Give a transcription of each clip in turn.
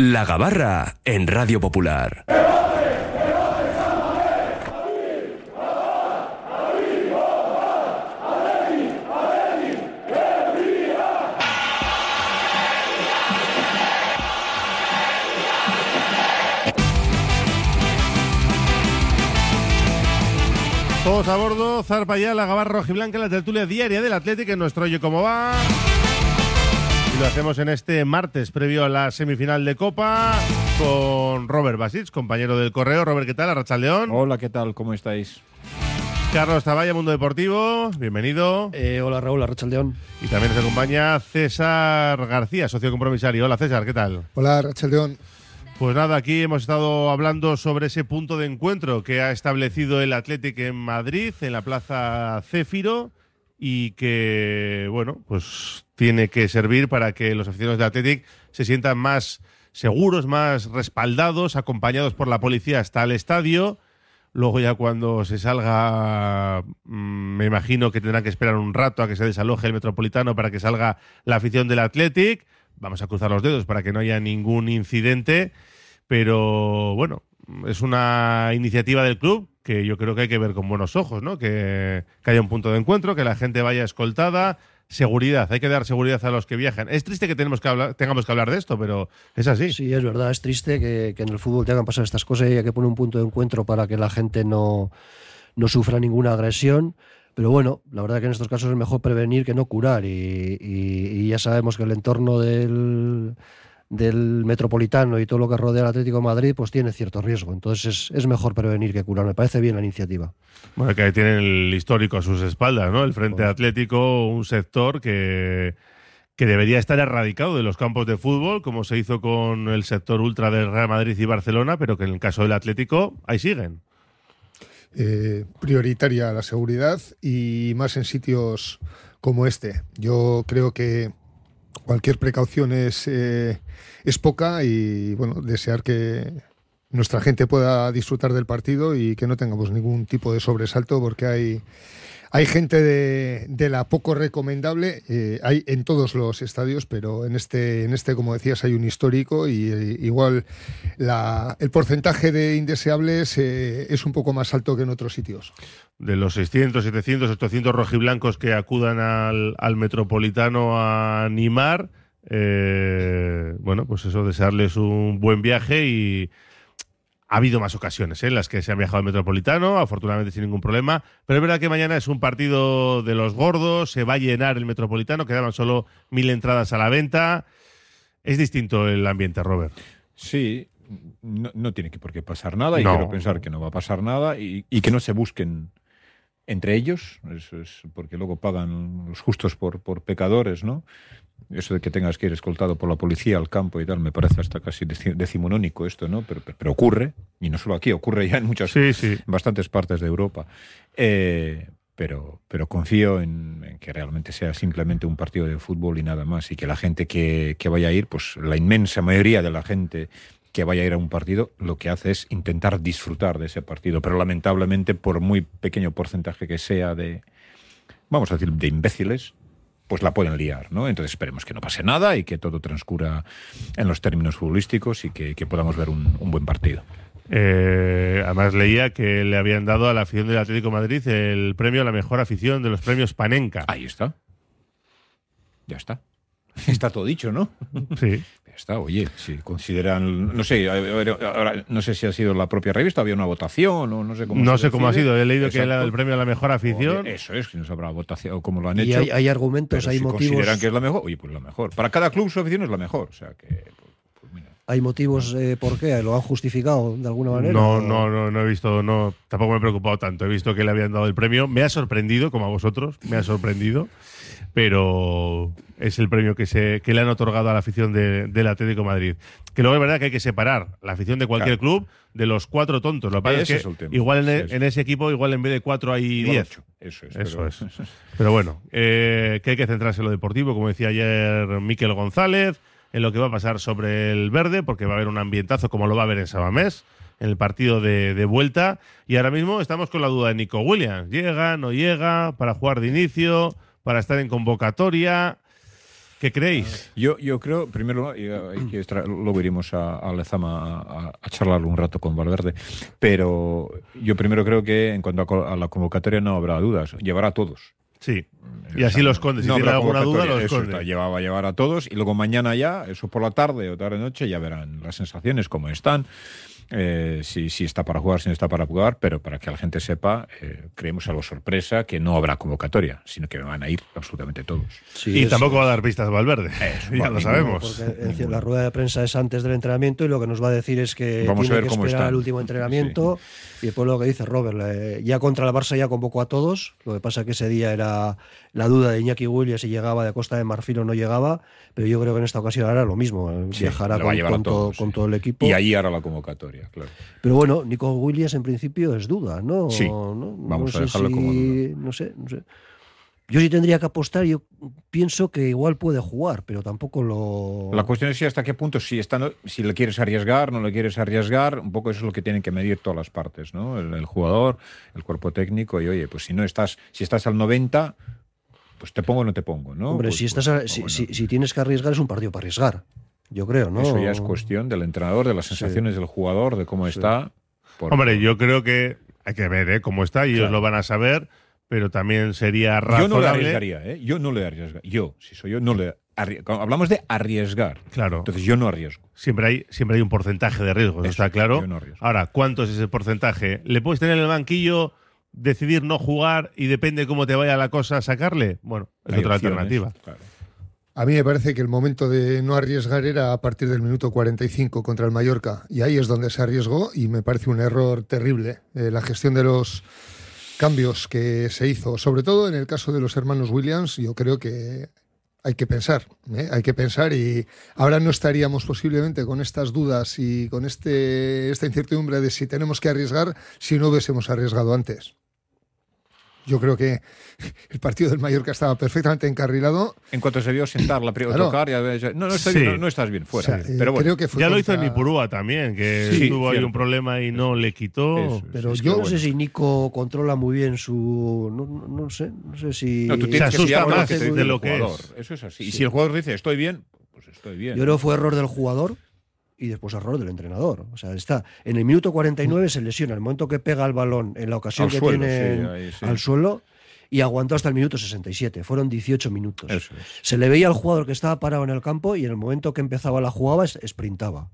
La Gabarra en Radio Popular. Todos a bordo, zarpa ya la gabarra rojiblanca, la tertulia diaria del Atlético en nuestro Oye Cómo Va. Y lo hacemos en este martes previo a la semifinal de Copa con Robert Basich, compañero del Correo. Robert, ¿qué tal? Arracha León. Hola, ¿qué tal? ¿Cómo estáis? Carlos Taballa, Mundo Deportivo, bienvenido. Eh, hola Raúl, Arracha León. Y también nos acompaña César García, socio compromisario. Hola César, ¿qué tal? Hola, Rachel León. Pues nada, aquí hemos estado hablando sobre ese punto de encuentro que ha establecido el Atlético en Madrid, en la Plaza Céfiro, y que, bueno, pues tiene que servir para que los aficionados del Atlético se sientan más seguros, más respaldados, acompañados por la policía hasta el estadio. Luego ya cuando se salga, mm, me imagino que tendrán que esperar un rato a que se desaloje el Metropolitano para que salga la afición del Athletic. Vamos a cruzar los dedos para que no haya ningún incidente. Pero bueno, es una iniciativa del club que yo creo que hay que ver con buenos ojos, ¿no? Que haya un punto de encuentro, que la gente vaya escoltada. Seguridad, hay que dar seguridad a los que viajan. Es triste que tenemos que hablar, tengamos que hablar de esto, pero es así. Sí, es verdad, es triste que, en el fútbol tengan pasar estas cosas y hay que poner un punto de encuentro para que la gente no, no sufra ninguna agresión. Pero bueno, la verdad que en estos casos es mejor prevenir que no curar. Y ya sabemos que el entorno del, del metropolitano y todo lo que rodea al Atlético de Madrid pues tiene cierto riesgo. Entonces es, es mejor prevenir que curar. Me parece bien la iniciativa. Bueno, que tienen el histórico a sus espaldas, ¿no? El Frente Atlético, un sector que, que debería estar erradicado de los campos de fútbol, como se hizo con el sector ultra del Real Madrid y Barcelona, pero que en el caso del Atlético, ahí siguen. Eh, prioritaria la seguridad y más en sitios como este. Yo creo que cualquier precaución es, eh, es poca y bueno, desear que nuestra gente pueda disfrutar del partido y que no tengamos ningún tipo de sobresalto porque hay, hay gente de, de la poco recomendable, eh, hay en todos los estadios, pero en este, en este, como decías, hay un histórico y eh, igual la- el porcentaje de indeseables es un poco más alto que en otros sitios. De los 600, 700, 800 rojiblancos que acudan al, al Metropolitano a animar, eh, bueno, pues eso, desearles un buen viaje y ha habido más ocasiones ¿eh? en las que se han viajado al Metropolitano, afortunadamente sin ningún problema, pero es verdad que mañana es un partido de los gordos, se va a llenar el Metropolitano, quedaban solo mil entradas a la venta. Es distinto el ambiente, Robert. Sí, no, no tiene que por qué pasar nada y No. quiero pensar que no va a pasar nada y, y que no se busquen entre ellos, eso es porque luego pagan los justos por, por pecadores, ¿no? Eso de que tengas que ir escoltado por la policía al campo y tal, me parece hasta casi deci- decimonónico esto, ¿no? Pero, pero, pero ocurre, y no solo aquí, ocurre ya en muchas, Sí, sí. en bastantes partes de Europa. Eh, pero, pero confío en, en que realmente sea simplemente un partido de fútbol y nada más. Y que la gente que, que vaya a ir, pues la inmensa mayoría de la gente que vaya a ir a un partido, lo que hace es intentar disfrutar de ese partido. Pero lamentablemente, por muy pequeño porcentaje que sea de, vamos a decir, de imbéciles, pues la pueden liar, ¿no? Entonces esperemos que no pase nada y que todo transcurra en los términos futbolísticos y que, que podamos ver un, un buen partido. Eh, además leía que le habían dado a la afición del Atlético de Madrid el premio a la mejor afición de los premios Panenka. Ahí está. Ya está. Está todo dicho, ¿no? Sí. Está, oye, si consideran, no sé, ahora, no sé si ha sido la propia revista, había una votación o no sé cómo No se sé cómo ha sido. He leído que Exacto. era el premio a la mejor afición. Oye, eso es, que no sabrá votación o cómo lo han Y hecho. hay, hay argumentos, pero hay si motivos. consideran que es la mejor, oye, pues la mejor. Para cada club su afición es la mejor, o sea que, pues, pues mira. Hay motivos eh, por qué, lo han justificado de alguna manera. No, ¿O- no, no, no he visto, no, tampoco me he preocupado tanto. He visto que le habían dado el premio. Me ha sorprendido, como a vosotros, me ha sorprendido. Pero es el premio que se que le han otorgado a la afición de- del Atlético de Madrid. Que luego es verdad que hay que separar la afición de cualquier club de los cuatro tontos. Lo que pasa es que igual en, e- en ese equipo, igual en vez de cuatro hay Igual diez. ocho. Eso es. Eso pero- es. Pero bueno, eh, que hay que centrarse en lo deportivo, como decía ayer Miquel González, en lo que va a pasar sobre el verde, porque va a haber un ambientazo como lo va a haber en Sabamés, en el partido de, de vuelta. Y ahora mismo estamos con la duda de Nico Williams. ¿Llega, no llega? ¿Para jugar de inicio? ¿Para estar en convocatoria? ¿Qué creéis? Yo, yo creo, primero, y, hay que extra- luego iremos a, a Lezama a, a- charlar un rato con Valverde, pero yo primero creo que en cuanto a, a la convocatoria no habrá dudas, llevará a todos. Sí. Y así lo esconde. Si No tiene habrá alguna duda, lo convocatoria, eso esconde. está, llevaba a llevar a todos y luego mañana ya, eso por la tarde o tarde-noche, ya verán las sensaciones, cómo están, eh, si, si está para jugar, si no está para jugar, pero para que la gente sepa, eh, creemos algo sorpresa que no habrá convocatoria, sino que van a ir absolutamente todos. Sí, y es- tampoco va a dar pistas Valverde. ya lo sabemos. Porque la rueda de prensa es antes del entrenamiento y lo que nos va a decir es que Vamos a tiene ver que cómo esperar están. el último entrenamiento y después lo que dice Robert, eh, ya contra el Barça ya convocó a todos, lo que pasa que ese día era la duda de Iñaki Williams si llegaba de Costa de Marfil o no llegaba, pero yo creo que en esta ocasión hará lo mismo, eh, Sí, viajará con, con todo, con el equipo. Y ahí hará la convocatoria, claro. Pero bueno, Nico Williams en principio es duda, ¿no? Sí, ¿No? vamos No a sé dejarlo si- como duda. No sé, no sé. Yo sí tendría que apostar, yo pienso que igual puede jugar, pero tampoco lo... La cuestión es si hasta qué punto, si, está, si le quieres arriesgar, no le quieres arriesgar, un poco eso es lo que tienen que medir todas las partes, ¿no? El, el jugador, el cuerpo técnico, y oye, pues si no estás, si estás al 90, pues te pongo o no te pongo, ¿no? Hombre, Pues- si, pues, estás a- pues, si, bueno, si- si tienes que arriesgar, es un partido para arriesgar. Yo creo, ¿no? Eso ya es cuestión del entrenador, de las Sí. sensaciones del jugador, de cómo está. por- Hombre, yo creo que hay que ver ¿eh? cómo está y ellos lo van a saber, pero también sería Yo no le razonable. arriesgaría, ¿eh? Yo no le arriesgaría. Yo, si soy yo, no le arrie- cuando Hablamos de arriesgar. Claro. Entonces yo no arriesgo. Siempre hay, siempre hay un porcentaje de riesgo, eso Eso, está claro. yo no arriesgo. Ahora, ¿cuánto es ese porcentaje? ¿Le puedes tener en el banquillo, decidir no jugar y depende cómo te vaya la cosa sacarle? Bueno, es Hay otra opciones, alternativa. claro. A mí me parece que el momento de no arriesgar era a partir del minuto 45 contra el Mallorca. Y ahí es donde se arriesgó y me parece un error terrible. eh, la gestión de los cambios que se hizo, sobre todo en el caso de los hermanos Williams, yo creo que hay que pensar, ¿eh? hay que pensar y ahora no estaríamos posiblemente con estas dudas y con este, esta incertidumbre de si tenemos que arriesgar si no hubiésemos arriesgado antes. Yo creo que el partido del Mallorca estaba perfectamente encarrilado En cuanto se vio sentar la primera Claro. tocar, ya ves, no, no, estoy Sí. bien, no, no estás bien, fuera. O sea, Pero bueno, creo que fue Ya lo hizo en contra- Ipurúa también, que Sí, tuvo ahí un problema y no le quitó. Eso. Pero es yo no bueno. sé si Nico controla muy bien su... No, no- no sé, no sé si... No, tú Se tienes que asusta fiar de lo más que te de lo que jugador. es. Eso es así. Y si el jugador dice estoy bien, pues estoy bien. Yo creo que fue error del jugador y después error del entrenador. O sea, está en el minuto 49 se lesiona, el momento que pega el balón en la ocasión Al que suelo, tiene sí, en- ahí sí. al suelo y aguantó hasta el minuto 67. Fueron 18 minutos. Es. Se le veía al jugador que estaba parado en el campo y en el momento que empezaba la jugada sprintaba.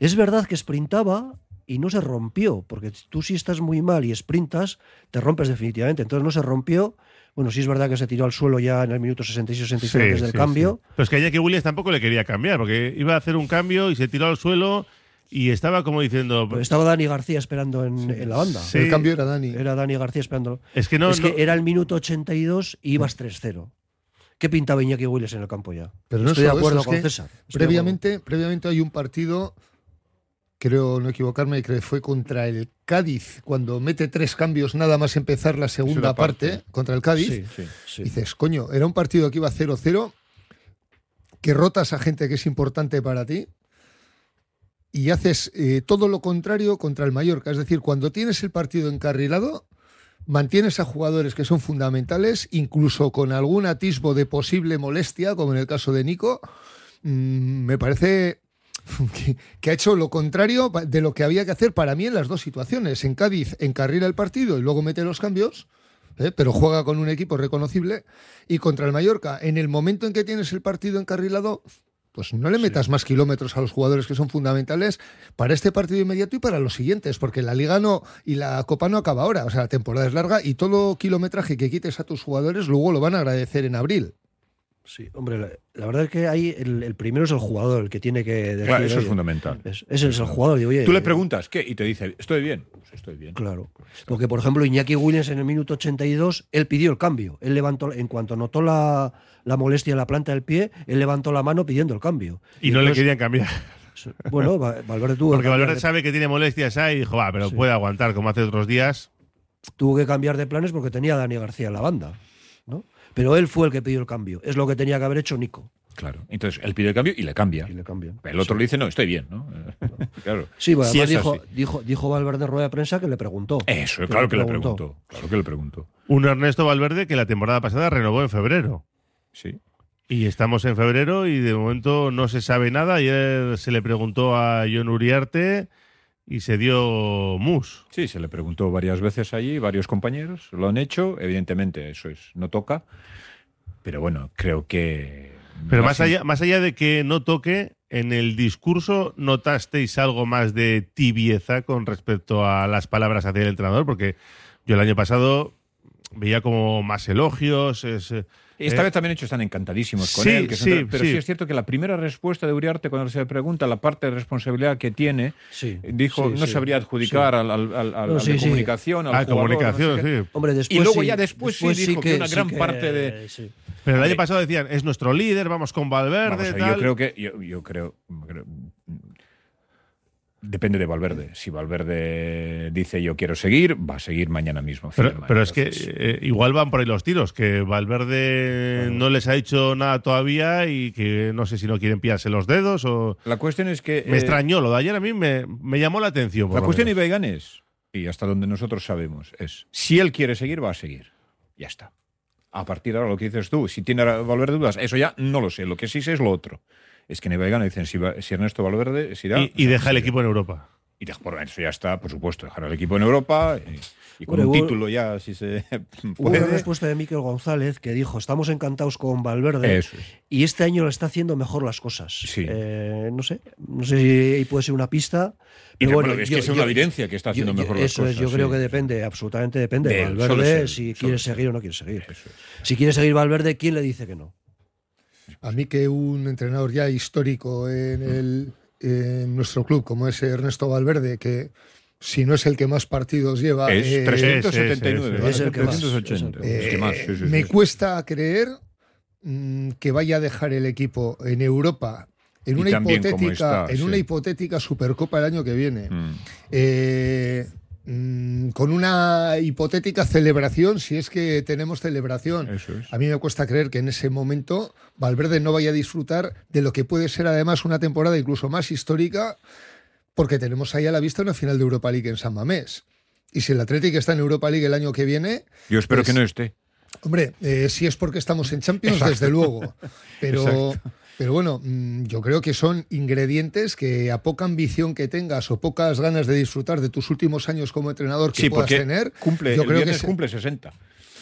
Es verdad que sprintaba y no se rompió, porque tú si estás muy mal y sprintas, te rompes definitivamente. Entonces no se rompió. Bueno, sí es verdad que se tiró al suelo ya en el minuto 66-67 Sí, antes del sí, cambio. sí. Pero es que a Jackie Williams tampoco le quería cambiar, porque iba a hacer un cambio y se tiró al suelo y estaba como diciendo. Pero estaba Dani García esperando en, en la banda. Sí. El cambio era Dani. Era Dani García esperando. Es que no. es que no- era el minuto 82 y ibas 3-0. ¿Qué pintaba Iñaki Willis en el campo ya? Pero no Estoy de acuerdo eso, con es que César. Estoy Previamente, previamente hay un partido, creo no equivocarme, que fue contra el Cádiz, cuando mete tres cambios nada más empezar la segunda parte. parte, contra el. Cádiz. Sí, sí. Dices, coño, era un partido que iba 0-0, que rotas a gente que es importante para ti y haces eh, todo lo contrario contra el Mallorca. Es decir, cuando tienes el partido encarrilado, mantienes a jugadores que son fundamentales, incluso con algún atisbo de posible molestia, como en el caso de Nico. Mm, me parece que, que ha hecho lo contrario de lo que había que hacer para mí en las dos situaciones. En Cádiz encarrila el partido y luego mete los cambios, ¿eh? pero juega con un equipo reconocible. Y contra el Mallorca, en el momento en que tienes el partido encarrilado, pues no le metas más kilómetros a los jugadores que son fundamentales para este partido inmediato y para los siguientes, porque la liga no y la copa no acaba ahora, o sea, la temporada es larga y todo kilometraje que quites a tus jugadores luego lo van a agradecer en abril. Sí, hombre, la, la verdad es que ahí el, el primero es el jugador el que tiene que decir. Claro, eso es oye, fundamental. es- ese es el jugador. digo, oye, Tú le eh, preguntas, ¿qué? Y te dice, estoy bien. Pues estoy bien. Claro. Porque, por ejemplo, Iñaki Williams en el minuto 82, él pidió el cambio. Él levantó, en cuanto notó la, la molestia en la planta del pie, él levantó la mano pidiendo el cambio. y no le querían cambiar. Bueno, Va- Valverde tuvo, Porque que cambiar Valverde de- sabe que tiene molestias ahí y dijo, va, pero Sí. puede aguantar como hace otros días. tuvo que cambiar de planes porque tenía a Dani García en la banda. Pero él fue el que pidió el cambio. Es lo que tenía que haber hecho Nico. Claro. Entonces él pide el cambio y le cambia. Y le cambian. El otro sí. le dice, no, estoy bien, ¿no? claro. Sí, bueno, además dijo, dijo, dijo Valverde rueda de prensa que le preguntó. Eso, Que claro le que le preguntó. preguntó. Claro que le preguntó. Un Ernesto Valverde que la temporada pasada renovó en febrero. Sí. Y estamos en febrero y de momento no se sabe nada. Ayer se le preguntó a John Uriarte y se dio mus. Sí, se le preguntó varias veces allí, varios compañeros lo han hecho. Evidentemente, eso es, no toca. Pero bueno, creo que. Pero más allá, más allá de que no toque, en el discurso notasteis algo más de tibieza con respecto a las palabras hacia el entrenador, porque yo el año pasado veía como más elogios. Es, eh, Esta eh, vez también hecho están encantadísimos con sí, él. que sí, pero sí. sí. es cierto que la primera respuesta de Uriarte cuando se le pregunta la parte de responsabilidad que tiene, Sí. dijo Sí, no sí, sabría adjudicar sí. al, al, al- al- No, al sí, de sí. comunicación, al ah, jugador, comunicación, no sé qué. sí. Hombre, después luego sí, ya después sí dijo que una gran parte de- sí. Pero el año pasado decían, es nuestro líder, vamos con Valverde. Vamos a ver, tal. yo creo que yo, yo creo, creo- depende de Valverde. Si Valverde dice yo quiero seguir, va a seguir mañana mismo. Pero, es que eh, igual van por ahí los tiros, que Valverde no les ha dicho nada todavía y que no sé si no quieren pillarse los dedos o... la cuestión es que Me eh, extrañó, lo de ayer a mí me, me llamó la atención. por La cuestión. Ibeigán es, y hasta donde nosotros sabemos, es si él quiere seguir, va a seguir. Ya está. A partir de ahora, lo que dices tú, si tiene Valverde dudas, eso ya no lo sé. Lo que sí sé es lo otro. Es que Ibeigán dicen si, va- si Ernesto Valverde se irá. y, y deja el equipo en Europa. Y deja- por eso ya está, por supuesto, dejar al equipo en Europa y, y con un hubo- título ya, si se Hubo una puede. respuesta de Miquel González que dijo, estamos encantados con Valverde Eso es. y este año lo está haciendo mejor las cosas. Sí. Eh, no sé, no sé si ahí puede ser una pista. Y Pero que, bueno, bueno, es yo- que es yo- una evidencia que está haciendo yo- yo- mejor las eso cosas. es, yo creo que depende, absolutamente depende De Valverde, si quiere seguir o no quiere seguir. Eso es. Si quiere seguir Valverde, ¿quién le dice que no? A mí que un entrenador ya histórico en, el, en nuestro club, como es Ernesto Valverde, que si no es el que más partidos lleva, Es eh, 379, es- ¿vale? es el que más, 380. es el Es que más, sí, sí, me cuesta creer mm, que vaya a dejar el equipo en Europa en una hipotética está, en una hipotética Supercopa el año que viene. Mm. Eh, mm, con una hipotética celebración, si es que tenemos celebración. Es. A mí me cuesta creer que en ese momento Valverde no vaya a disfrutar de lo que puede ser además una temporada incluso más histórica, porque tenemos ahí a la vista una final de Europa League en San Mamés. Y si el Atlético está en Europa League el año que viene, Yo espero Pues- que no esté. Hombre, eh, si es porque estamos en Champions, desde luego. Pero, pero bueno, mm, yo creo que son ingredientes que a poca ambición que tengas o pocas ganas de disfrutar de tus últimos años como entrenador que Sí, puedas tener, cumple, yo el creo que se- cumple 60.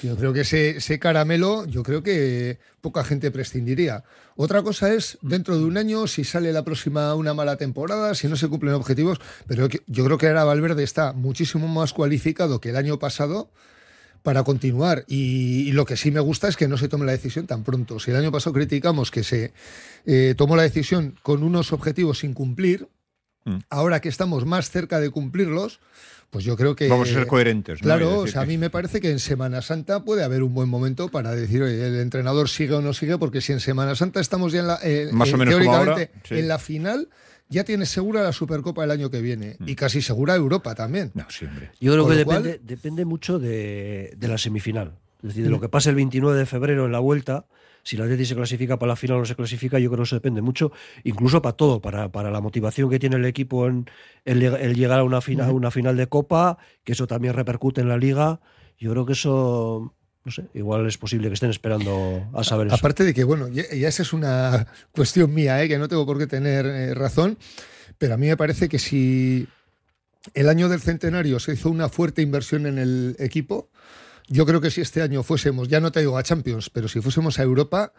yo creo que ese, ese caramelo, yo creo que poca gente prescindiría. Otra cosa es, dentro de un año, si sale la próxima una mala temporada, si no se cumplen objetivos, pero yo creo que ahora Valverde está muchísimo más cualificado que el año pasado para continuar. Y, y lo que sí me gusta es que no se tome la decisión tan pronto. Si el año pasado criticamos que se eh, tomó la decisión con unos objetivos sin cumplir, Mm. ahora que estamos más cerca de cumplirlos, pues yo creo que... Vamos a ser coherentes. Claro, o sea, a mí me parece que en Semana Santa puede haber un buen momento para decir, oye, el entrenador sigue o no sigue, porque si en Semana Santa estamos ya en la, eh, Más o eh, menos como teóricamente ahora, sí. en la final, ya tienes segura la Supercopa el año que viene Mm. y casi segura Europa también. No, sí, hombre. Yo creo Con que cual- depende, mucho de, de la semifinal. Es decir, de lo que pase el 29 de febrero en la vuelta, si la Atleti se clasifica para la final o no se clasifica, yo creo que eso depende mucho, incluso para todo, para, para la motivación que tiene el equipo en el, el llegar a una final, a una final de Copa, que eso también repercute en la Liga. Yo creo que eso, no sé, igual es posible que estén esperando a saber eso. Aparte de que, bueno, ya, ya esa es una cuestión mía, ¿eh? que no tengo por qué tener eh, razón, pero a mí me parece que si el año del centenario se hizo una fuerte inversión en el equipo, yo creo que si este año fuésemos, ya no te digo a Champions, pero si fuésemos a Europa,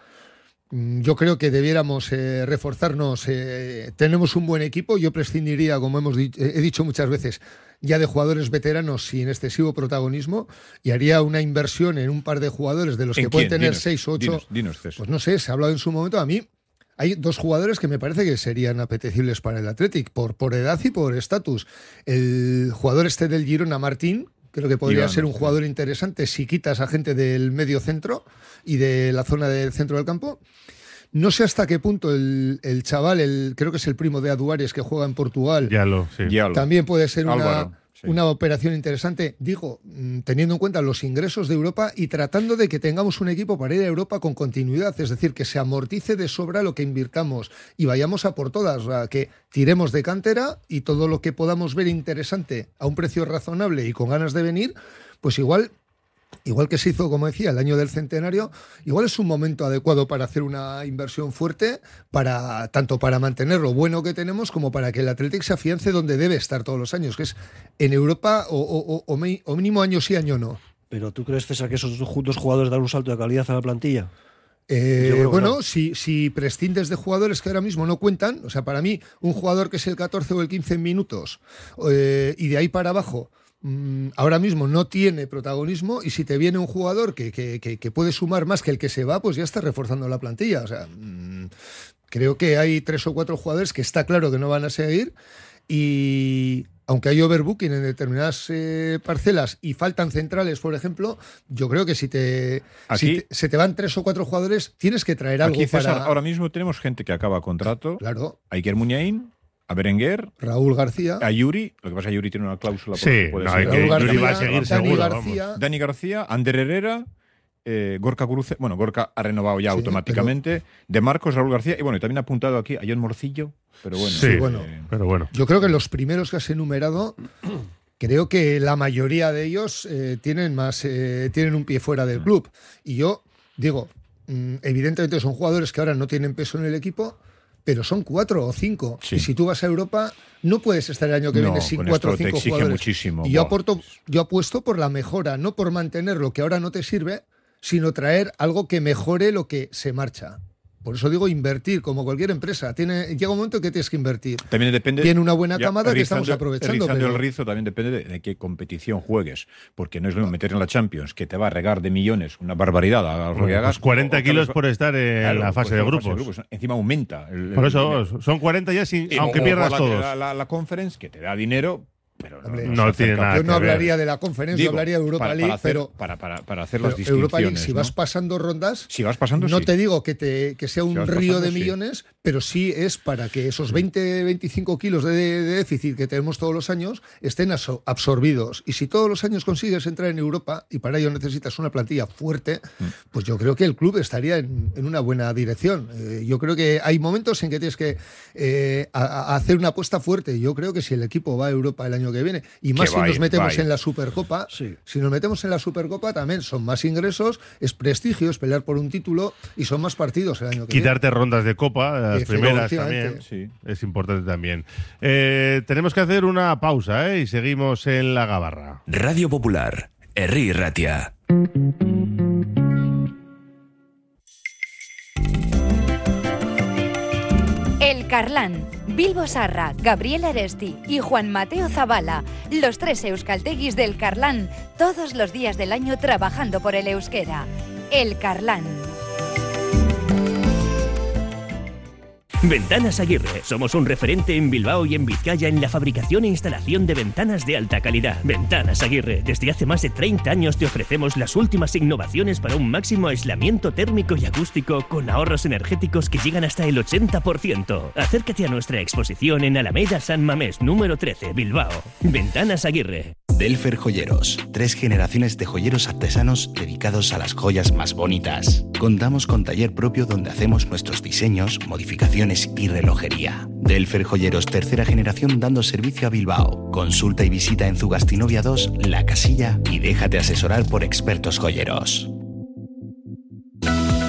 yo creo que debiéramos eh, reforzarnos. eh, tenemos un buen equipo, yo prescindiría, como hemos di- he dicho muchas veces, ya de jugadores veteranos sin excesivo protagonismo y haría una inversión en un par de jugadores de los ¿En que pueden quién? tener Dinos, seis o ocho. Dinos. Pues no sé, se ha hablado en su momento. A mí hay dos jugadores que me parece que serían apetecibles para el Athletic, por, por edad y por estatus. El jugador este del Girona, Martín, creo que podría Iván, ser un sí. jugador interesante si quitas a gente del medio centro y de la zona del centro del campo. No sé hasta qué punto el, el chaval, el, creo que es el primo de Aduares que juega en Portugal, Ya lo, sí. Ya lo- también puede ser una, una operación interesante, digo, mm, teniendo en cuenta los ingresos de Europa y tratando de que tengamos un equipo para ir a Europa con continuidad, es decir, que se amortice de sobra lo que invirtamos y vayamos a por todas, sea, que tiremos de cantera y todo lo que podamos ver interesante a un precio razonable y con ganas de venir, pues igual igual que se hizo, como decía, el año del centenario, igual es un momento adecuado para hacer una inversión fuerte, para tanto para mantener lo bueno que tenemos como para que el Athletic se afiance donde debe estar todos los años, que es en Europa o, o- o- o mi- o mínimo año sí, año no. Pero ¿tú crees, César, que esos dos jugadores dan un salto de calidad a la plantilla? Eh, bueno, no. si, si prescindes de jugadores que ahora mismo no cuentan, o sea, para mí, un jugador que es el 14 o el 15 minutos eh, y de ahí para abajo, ahora mismo no tiene protagonismo y si te viene un jugador que, que- que- que puede sumar más que el que se va, pues ya está reforzando la plantilla. O sea, mm, creo que hay tres o cuatro jugadores que está claro que no van a seguir y aunque hay overbooking en determinadas eh, parcelas y faltan centrales, por ejemplo, yo creo que si te, si Aquí- te- se te van tres o cuatro jugadores, tienes que traer algo Aquí, César, para... ahora mismo tenemos gente que acaba contrato. Claro, Iker Muñain, a Berenguer, Raúl García, a Yuri. Lo que pasa es que Yuri tiene una cláusula. por Sí, puede no, ser- Raúl Yuri García, va a seguir Dani seguro, García, Dani García, Ander Herrera, eh, Gorka Guruce. Bueno, Gorka ha renovado ya Sí, automáticamente. De Marcos, Raúl García. Y bueno, y también ha apuntado aquí a John Morcillo. Pero bueno. Sí, bueno. eh, Pero bueno. Yo creo que los primeros que has enumerado, creo que la mayoría de ellos eh, tienen más, eh, tienen un pie fuera Mm. del club. Y yo digo, mm, evidentemente son jugadores que ahora no tienen peso en el equipo, pero son cuatro o cinco. Sí. Y si tú vas a Europa, no puedes estar el año que No, viene sin cuatro o te cinco exige jugadores. muchísimo. Y yo aporto, yo apuesto por la mejora, no por mantener lo que ahora no te sirve, sino traer algo que mejore lo que se marcha. Por eso digo invertir, como cualquier empresa. Tiene, llega un momento que tienes que invertir. También depende. Tiene una buena ya, camada que estamos aprovechando, pero- el rizo también depende de, de qué competición juegues. Porque no es lo mismo meter en la Champions, que te va a regar de millones, una barbaridad a lo que hagas. pues 40 o- kilos o- por estar en Claro, la fase pues de la grupos. Encima aumenta. el- Por el- eso son 40 ya, sin, y- aunque o- o pierdas la, todos. La, la- la conference que te da dinero, pero no, Hombre, no tiene nada Yo que no ver. hablaría de la conferencia, Digo, hablaría de Europa para, League, para hacer, pero, para, para, para hacer las distinciones. Europa League, si ¿no? vas pasando rondas, Si vas pasando, no sí. te digo que, te, que sea un Si río pasando, de sí. Pero sí es para que esos 20, 25 kilos de, de déficit que tenemos todos los años estén absorbidos. Y si todos los años consigues entrar en Europa y para ello necesitas una plantilla fuerte, Mm. pues yo creo que el club estaría en, en una buena dirección. Eh, yo creo que hay momentos en que tienes que eh, a- a hacer una apuesta fuerte. Yo creo que si el equipo va a Europa el año que viene, y más Que si nos ir, metemos en la Supercopa, Sí. si nos metemos en la Supercopa también son más ingresos, es prestigio, es pelear por un título y son más partidos el año que viene. Quitarte rondas de copa, las primeras también. Sí. Es importante también. Eh, tenemos que hacer una pausa ¿eh? y seguimos en la gabarra. Radio Popular, Herri Ratia. El Carlán, Bilbo Sarra, Gabriel Aresti y Juan Mateo Zabala, los tres euskalteguis del Carlán, todos los días del año trabajando por el euskera. El Carlán. Ventanas Aguirre. Somos un referente en Bilbao y en Vizcaya en la fabricación e instalación de ventanas de alta calidad. Ventanas Aguirre. Desde hace más de 30 años te ofrecemos las últimas innovaciones para un máximo aislamiento térmico y acústico con ahorros energéticos que llegan hasta el 80%. Acércate a nuestra exposición en Alameda San Mamés, número 13, Bilbao. Ventanas Aguirre. Delfer Joyeros, tres generaciones de joyeros artesanos dedicados a las joyas más bonitas. Contamos con taller propio donde hacemos nuestros diseños, modificaciones y relojería. Delfer Joyeros, tercera generación dando servicio a Bilbao. Consulta y visita en Zugastinovia 2, La Casilla y déjate asesorar por expertos joyeros.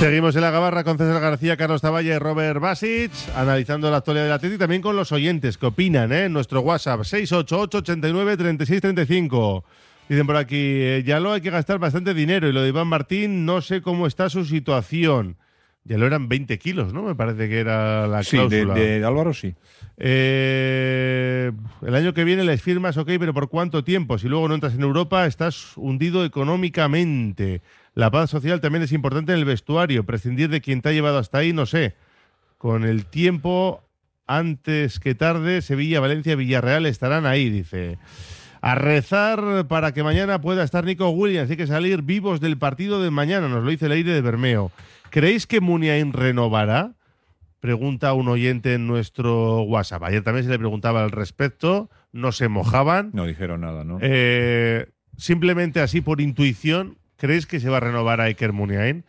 Seguimos en la gabarra con César García, Carlos Taballa y Robert Basic, analizando la actualidad del Atlético y también con los oyentes que opinan ¿eh? en nuestro WhatsApp 688 89 36 35. Dicen por aquí, eh, ya lo hay que gastar bastante dinero y lo de Iván Martín no sé cómo está su situación. Ya lo eran 20 kilos, ¿no? Me parece que era la Sí, de, cláusula. de Álvaro sí. Eh, el año que viene les firmas, ok, pero ¿por cuánto tiempo? Si luego no entras en Europa, estás hundido económicamente. La paz social también es importante en el vestuario. Prescindir de quien te ha llevado hasta ahí, no sé. Con el tiempo, antes que tarde, Sevilla, Valencia, Villarreal estarán ahí, dice. A rezar para que mañana pueda estar Nico Williams. Hay que salir vivos del partido de mañana, nos lo dice el aire de Bermeo. ¿Creéis que Muniain renovará? Pregunta un oyente en nuestro WhatsApp. Ayer también se le preguntaba al respecto, no se mojaban. No dijeron nada, ¿no? Eh, simplemente así por intuición, ¿creéis que se va a renovar a Iker Muniain?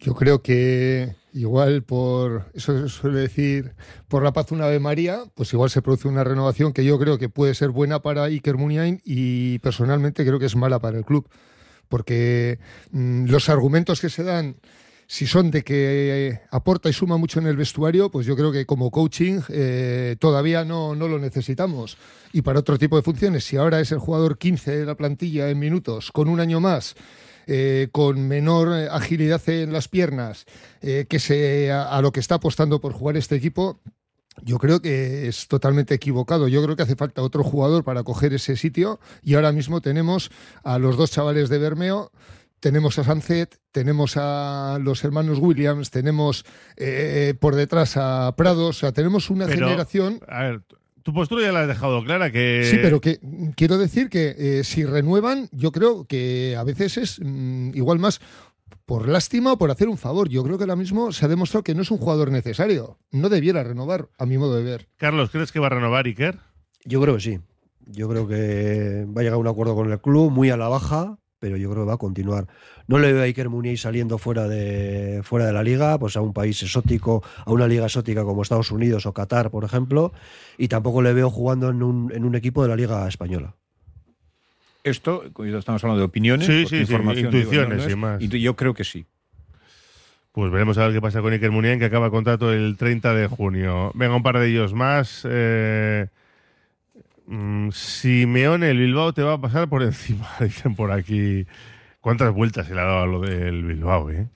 Yo creo que igual por, eso se suele decir, por la paz una Ave María, pues igual se produce una renovación que yo creo que puede ser buena para Iker Muniain y personalmente creo que es mala para el club. Porque mm, los argumentos que se dan, si son de que eh, aporta y suma mucho en el vestuario, pues yo creo que como coaching eh, todavía no, no lo necesitamos. Y para otro tipo de funciones, si ahora es el jugador 15 de la plantilla en minutos, con un año más, eh, con menor agilidad en las piernas, que se, a, a lo que está apostando por jugar este equipo, yo creo que es totalmente equivocado. Yo creo que hace falta otro jugador para coger ese sitio y ahora mismo tenemos a los dos chavales de Bermeo. Tenemos a Sunset, tenemos a los hermanos Williams, tenemos eh, por detrás a Prados, o sea, tenemos una Pero, generación A ver, tu postura ya la has dejado clara que... Sí, pero que quiero decir que eh, si renuevan, yo creo que a veces es mm, igual más por lástima o por hacer un favor. Yo creo que ahora mismo se ha demostrado que no es un jugador necesario. No debiera renovar, a mi modo de ver. Carlos, ¿crees que va a renovar Iker? Yo creo que sí. Yo creo que va a llegar a un acuerdo con el club, muy a la baja, pero yo creo que va a continuar. No le veo a Iker saliendo fuera de, fuera de la liga, pues a un país exótico, a una liga exótica como Estados Unidos o Qatar, por ejemplo, y tampoco le veo jugando en un, en un equipo de la liga española. Esto, estamos hablando de opiniones, Sí, sí, sí, información, intuiciones digo, y más. Y yo creo que sí. Pues veremos a ver qué pasa con Iker Muniain, que acaba contrato el 30 de junio. Venga, un par de ellos más. Eh, mm, Simeone, el Bilbao te va a pasar por encima, dicen por aquí. ¿Cuántas vueltas se le ha dado a lo del Bilbao, eh?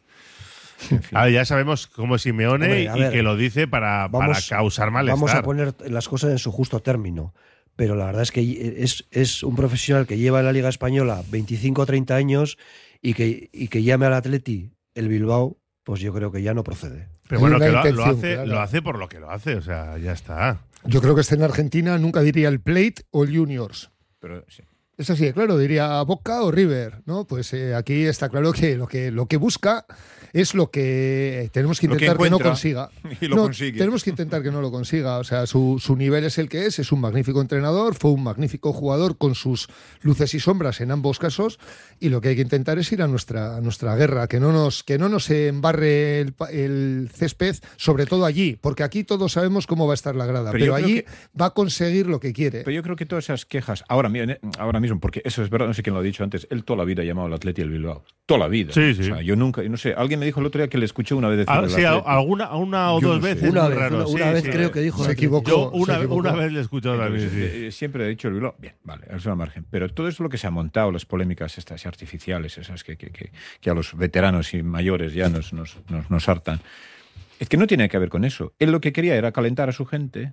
Ah, ya sabemos cómo es Simeone Hombre, y ver, que lo dice para, causar malestar. Vamos a poner las cosas en su justo término. Pero la verdad es que es, es un profesional que lleva en la Liga Española 25 o 30 años y que, y que llame al Atleti el Bilbao, pues yo creo que ya no procede. Pero bueno, que lo, hace, lo hace por lo que lo hace, o sea, ya está. Yo creo que este en Argentina nunca diría el Plate o el Juniors. Pero sí. Es así, claro, diría Boca o River, ¿no? Pues eh, aquí está claro que lo que lo que busca es lo que tenemos que intentar que, no consiga. y lo No, consigue. Tenemos que intentar que no lo consiga. O sea, su, su nivel es el que es, es un magnífico entrenador, fue un magnífico jugador con sus luces y sombras en ambos casos. Y lo que hay que intentar es ir a nuestra, a nuestra guerra, que no nos, que no nos embarre el, pa- el césped, sobre todo allí, porque aquí todos sabemos cómo va a estar la grada, Pero allí va a conseguir lo que quiere. Pero yo creo que todas esas quejas, ahora, mi- ahora mismo, porque eso es verdad, no sé quién lo ha dicho antes, él toda la vida ha llamado al Atleti el Bilbao. Toda la vida. Sí, sí. O sea, yo nunca, no sé, alguien me dijo el otro día que le escuché una vez decir Ah, sí, alguna una o Yo dos no veces. Una vez, raro, una- sí, una vez sí. creo que dijo Se equivocó. Yo una, se equivocó. una vez le he escuchado también, eh, siempre he dicho el Bilbao. Bien, vale, eso es al margen. Pero todo eso lo que se ha montado, las polémicas estas artificiales, esas que, que, que, que a los veteranos y mayores ya nos, nos, nos, nos hartan, es que no tiene que ver con eso. Él lo que quería era calentar a su gente.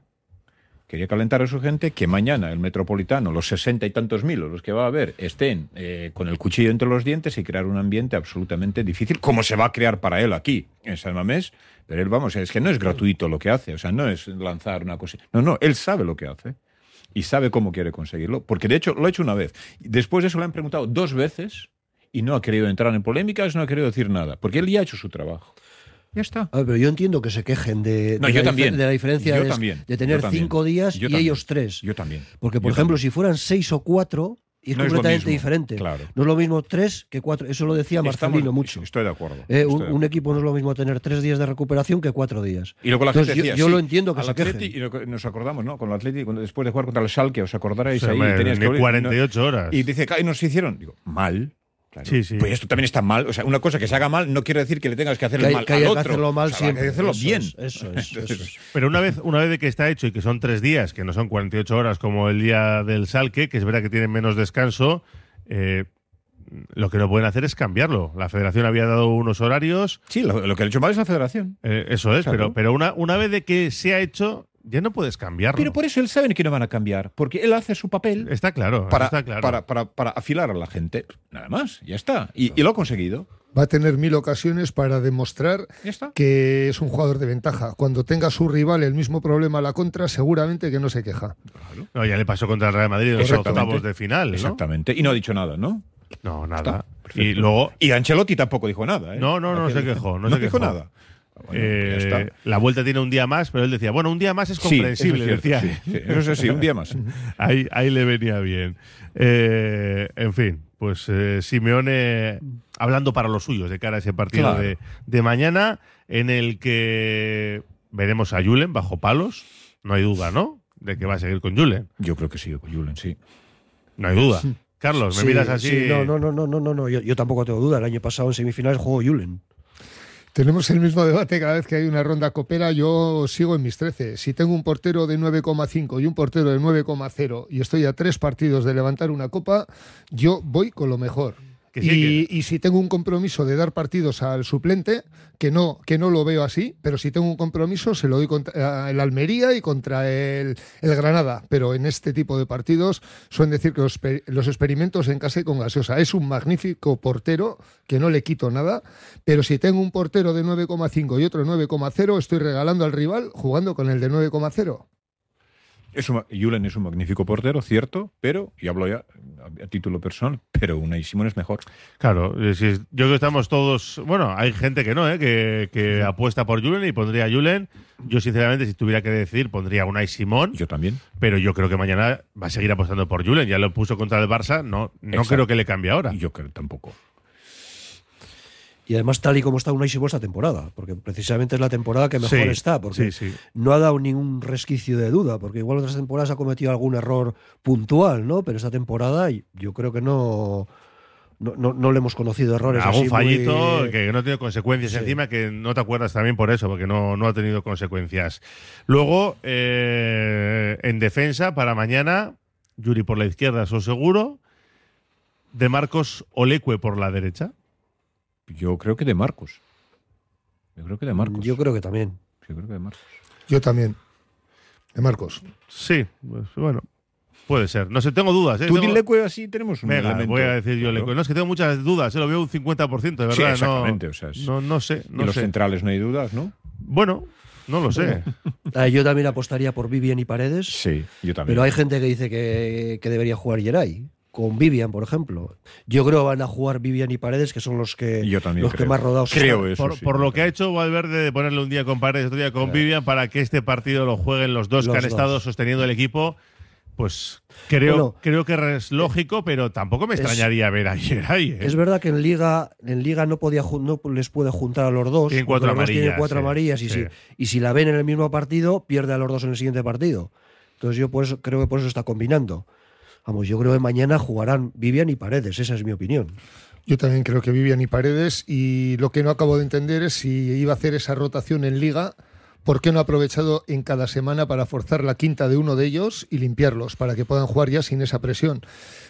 Quería calentar a su gente que mañana el metropolitano, los sesenta y tantos mil, los que va a haber, estén eh, con el cuchillo entre los dientes y crear un ambiente absolutamente difícil, como se va a crear para él aquí, en San Mamés. Pero él, vamos, es que no es gratuito lo que hace, o sea, no es lanzar una cosa. No, no, él sabe lo que hace y sabe cómo quiere conseguirlo, porque de hecho lo ha hecho una vez. Después de eso le han preguntado dos veces y no ha querido entrar en polémicas, no ha querido decir nada, porque él ya ha hecho su trabajo. Ya está. A ver, pero yo entiendo que se quejen de, No, de yo la, dif- también. de la diferencia Yo de, también. de tener Yo cinco días Yo y también. ellos tres. Yo también. Porque, por Yo ejemplo, también. si fueran seis o cuatro, es No es completamente mismo, diferente. claro. No es lo mismo tres que cuatro. Eso lo decía Estamos- Marcelino mucho. Estoy de acuerdo. Eh, estoy un, de un acuerdo. equipo no es lo mismo tener tres días de recuperación que cuatro días. Y luego la Entonces, gente yo- decía, yo, sí, lo entiendo que al se Atleti, quejen. y lo que nos acordamos, ¿no? Con el Atleti, cuando después de jugar contra el Schalke, os acordaréis Sí, ahí, hombre, tenías que 48 horas. Y dice, "Ay, nos hicieron, digo, mal. Claro. Sí, sí. Pues esto también está mal. O sea, una cosa que se haga mal no quiere decir que le tengas que hacer Que el mal que al que otro. hacerlo mal O sea, hay que hacerlo Eso bien. es, eso es, eso es. Pero una vez, una vez de que está hecho y que son tres días, que no son 48 horas como el día del Salque, que es verdad que tienen menos descanso, eh, lo que no pueden hacer es cambiarlo. La federación había dado unos horarios, Sí, lo, lo que ha hecho mal es la federación. eh, eso es, Claro. pero, pero una, una vez de que se ha hecho, ya no puedes cambiarlo. Pero por eso él sabe que no van a cambiar, porque él hace su papel Está claro, para, está claro. para, para, para afilar a la gente. Nada más, ya está. Y, y lo ha conseguido. Va a tener mil ocasiones para demostrar que es un jugador de ventaja. Cuando tenga su rival el mismo problema a la contra, seguramente que no se queja. No, ya le pasó contra el Real Madrid en los octavos de final, ¿no? Exactamente. Y no ha dicho nada, ¿no? No, nada. Está, y luego, Y Ancelotti tampoco dijo nada. ¿eh? No, no, no Aquel- se quejó, no No, se dijo quejó. nada. Bueno, eh, la vuelta tiene un día más, pero él decía, bueno, un día más es Sí, comprensible, eso es cierto, decía. sí, sí, eso sí, un día más. ahí, ahí le venía bien. Eh, en fin, pues eh, Simeone hablando para los suyos de cara a ese partido Claro. de, de mañana, en el que veremos a Julen bajo palos. No hay duda, ¿no? De que va a seguir con Julen. Yo creo que sí, con Julen, sí. No hay duda. Carlos, me Sí, miras así. sí, no, no, no, no, no, no, no, Yo, yo tampoco tengo duda. El año pasado en semifinales jugó Julen. Tenemos el mismo debate cada vez que hay una ronda copera. Yo sigo en mis 13. Si tengo un portero de 9,5 y un portero de 9,0 y estoy a tres partidos de levantar una copa, yo voy con lo mejor. Que sí, y, y si tengo un compromiso de dar partidos al suplente, que no, que no lo veo así, pero si tengo un compromiso se lo doy contra el Almería y contra el, el Granada. Pero en este tipo de partidos suelen decir que los, los experimentos en casa y con gaseosa. Es un magnífico portero, que no le quito nada, pero si tengo un portero de 9,5 y otro de 9,0, estoy regalando al rival jugando con el de 9,0. Es un, Julen es un magnífico portero, cierto, pero, y hablo ya a, a título personal, pero Unai Simón es mejor. Claro, eh, si es- yo creo que estamos todos. Bueno, hay gente que no, ¿eh? que, que apuesta por Julen y pondría a Julen. Yo, sinceramente, si tuviera que decidir, pondría a Unai Simón. Yo también. Pero yo creo que mañana va a seguir apostando por Julen. Ya lo puso contra el Barça. No, no Exacto. creo que le cambie ahora. Yo creo tampoco. Y además, tal y como está Unai Simón esta temporada, porque precisamente es la temporada que mejor Sí, está, porque sí, sí. no ha dado ningún resquicio de duda, porque igual otras temporadas ha cometido algún error puntual, ¿no? Pero esta temporada yo creo que no, no, no, no le hemos conocido errores. Algún así fallito muy- que no tiene consecuencias Sí. encima, que no te acuerdas también por eso, porque no, no ha tenido consecuencias. Luego, eh, en defensa, para mañana, Yuri por la izquierda, eso seguro. De Marcos Olecue por la derecha. Yo creo que de Marcos. Yo creo que de Marcos. Yo creo que también. Yo creo que de Marcos. Yo también. De Marcos. Sí, pues, bueno, puede ser. No sé, tengo dudas. ¿eh? Tú Tengo- dile que así tenemos un Venga, elemento. voy a decir yo Claro. Lecue. No, es que tengo muchas dudas, ¿eh? lo veo un 50%, de Sí, verdad. exactamente, no, o sea, es- no, no sé, y no los sé. centrales no hay dudas, ¿no? Bueno, no lo sé. Ah, Yo también apostaría por Vivian y Paredes, Sí, yo también. pero hay gente que dice que, que debería jugar Geray. Con Vivian, por ejemplo. Yo creo que van a jugar Vivian y Paredes, que son los que, Yo también los que creo. más rodados Creo están. eso, por, sí, por yo lo que ha hecho Valverde de ponerle un día con Paredes, otro día con Vivian, para que este partido lo jueguen los dos Los que han dos. estado sosteniendo el equipo, pues creo, Bueno, creo que es lógico, pero tampoco me es- extrañaría ver a Geray. ¿eh? Es verdad que en Liga, en Liga no podía no les puede juntar a los dos. Tienen porque cuatro amarillas, cuatro sí, amarillas y, sí. si, y si la ven en el mismo partido, pierde a los dos en el siguiente partido. Entonces yo por eso, creo que por eso está combinando. Vamos, yo creo que mañana jugarán Vivian y Paredes, esa es mi opinión. Yo también creo que Vivian y Paredes. Y lo que no acabo de entender es si iba a hacer esa rotación en liga, ¿por qué no ha aprovechado en cada semana para forzar la quinta de uno de ellos y limpiarlos para que puedan jugar ya sin esa presión?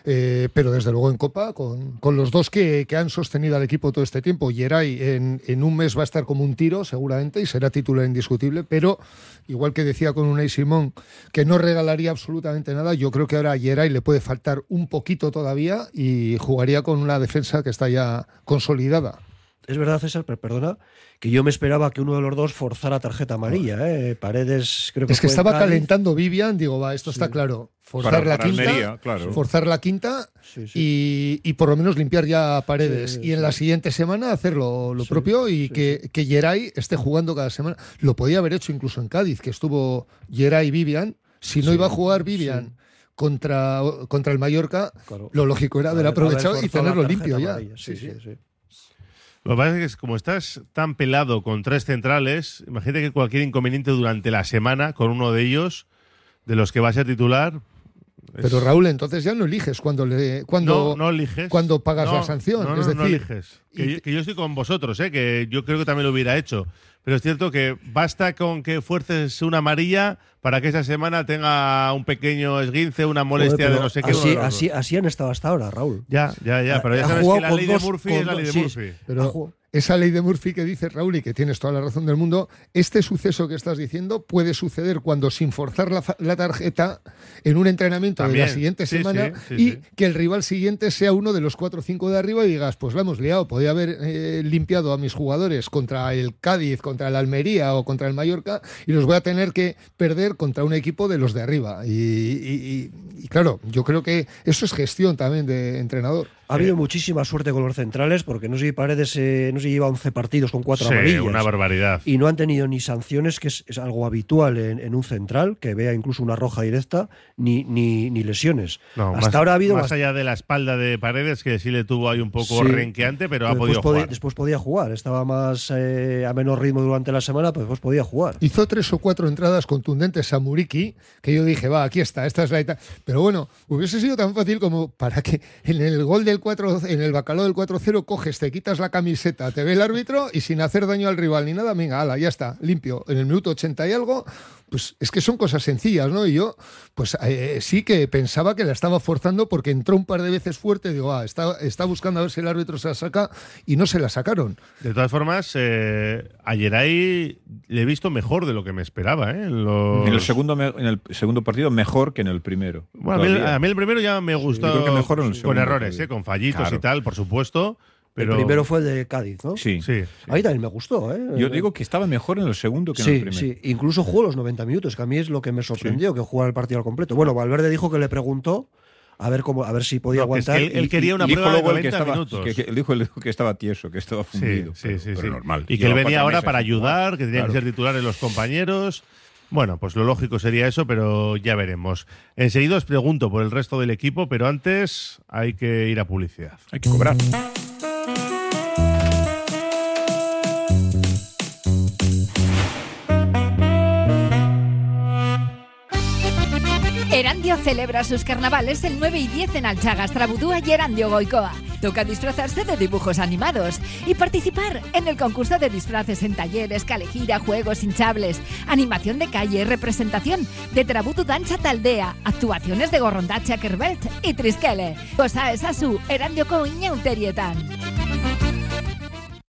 Eh, pero desde luego en Copa, con, con los dos que, que han sostenido al equipo todo este tiempo, Geray en, en un mes va a estar como un tiro seguramente y será titular indiscutible, pero igual que decía con Unai Simón, que no regalaría absolutamente nada, yo creo que ahora a Geray le puede faltar un poquito todavía y jugaría con una defensa que está ya consolidada. Es verdad, César, pero perdona, que yo me esperaba que uno de los dos forzara tarjeta amarilla. ¿eh? Paredes, creo que Es que estaba Cádiz. calentando Vivian, digo, va, esto está claro. Forzar Para- la para quinta, Almería, claro. forzar la quinta Sí, sí. y, y por lo menos limpiar ya paredes. Sí, y en sí. la siguiente semana hacer lo, lo Sí, propio y sí, que, que Geray esté jugando cada semana. Lo podía haber hecho incluso en Cádiz, que estuvo Geray y Vivian. Si no Sí, iba a jugar Vivian sí. contra, contra el Mallorca, Claro. lo lógico era haber aprovechado haber y tenerlo limpio ya. amarilla, Sí, sí, sí. Lo que pasa es que como estás tan pelado con tres centrales, imagínate que cualquier inconveniente durante la semana con uno de ellos, de los que va a ser titular. es- Pero Raúl, entonces ya no eliges cuando le cuando no, no eliges. cuando pagas No, la sanción. No, no, es no decir, eliges. Que, y- yo, que yo estoy con vosotros, ¿eh? que yo creo que también lo hubiera hecho. Pero es cierto que basta con que fuerces una amarilla para que esa semana tenga un pequeño esguince, una molestia Joder, de no sé qué. Así, así, así han estado hasta ahora, Raúl. Ya, ya, ya. Pero ya sabes que la ley dos- de Murphy es la ley de sí, Murphy. Pero esa ley de Murphy que dice Raúl y que tienes toda la razón del mundo, este suceso que estás diciendo puede suceder cuando sin forzar la, fa- la tarjeta en un entrenamiento de la siguiente Sí, semana sí, sí, y sí. que el rival siguiente sea uno de los cuatro o cinco de arriba y digas, pues la hemos liado, podía haber eh, limpiado a mis jugadores contra el Cádiz, contra el Almería o contra el Mallorca y los voy a tener que perder contra un equipo de los de arriba. Y, y- y- claro, yo creo que eso es gestión también de entrenador. Ha habido muchísima suerte con los centrales porque no sé si Paredes eh, no sé si lleva 11 partidos con cuatro Sí, amarillas. una barbaridad. y no han tenido ni sanciones, que es, es algo habitual en, en un central, que vea incluso una roja directa, ni, ni, ni lesiones. No, Hasta más, ahora ha habido más allá de la espalda de Paredes, que sí le tuvo ahí un poco Sí. renqueante, pero ha después podido podía- jugar. después podía jugar, estaba más eh, a menor ritmo durante la semana, pero después podía jugar. Hizo tres o cuatro entradas contundentes a Muriki, que yo dije, va, aquí está, esta es la eta-". Pero bueno, hubiese sido tan fácil como para que en el gol del 4, en el bacalao del 4-0 coges, te quitas la camiseta, te ve el árbitro y sin hacer daño al rival ni nada, venga, ala, ya está, limpio. En el minuto 80 y algo, pues es que son cosas sencillas, ¿no? Y yo, pues eh, sí que pensaba que la estaba forzando porque entró un par de veces fuerte, digo, ah, está, está buscando a ver si el árbitro se la saca y no se la sacaron. De todas formas, eh, ayer ahí le he visto mejor de lo que me esperaba. ¿eh? En los- En el, segundo, en el segundo partido mejor que en el primero. Bueno, a, mí, Todavía. a mí el primero ya me gustó yo creo que mejor en el con errores. ¿eh? con fallitos Claro. y tal, por supuesto. Pero El primero fue el de Cádiz, ¿no? Sí. Sí. A mí también me gustó, ¿eh? Yo digo que estaba mejor en el segundo que en el primero. sí, incluso jugó los 90 minutos, que a mí es lo que me sorprendió, que jugara el partido al completo. Bueno, Valverde dijo que le preguntó a ver cómo, a ver si podía No, que es que aguantar. él- él y- quería y- una Dijo prueba de luego el que 90 estaba, minutos. que- que- él dijo, él dijo que estaba tieso, que estaba Sí, fundido. sí, pero- sí, pero sí. normal. Y que él venía ahora meses para ayudar, que tenían Claro. que ser titulares los compañeros. Bueno, pues lo lógico sería eso, pero ya veremos. Enseguida os pregunto por el resto del equipo, pero antes hay que ir a publicidad. Hay que cobrar. Erandio celebra sus carnavales el 9 y 10 en Alchagas, Trabudúa y Erandio Goicoa. Toca disfrazarse de dibujos animados y participar en el concurso de disfraces en talleres, calejira, juegos hinchables, animación de calle, representación de Trabutu Dancha Taldea, actuaciones de Gorrondacha Kerbelt y Trisquele. Cosa es a su Erandio Coiñeuterietan.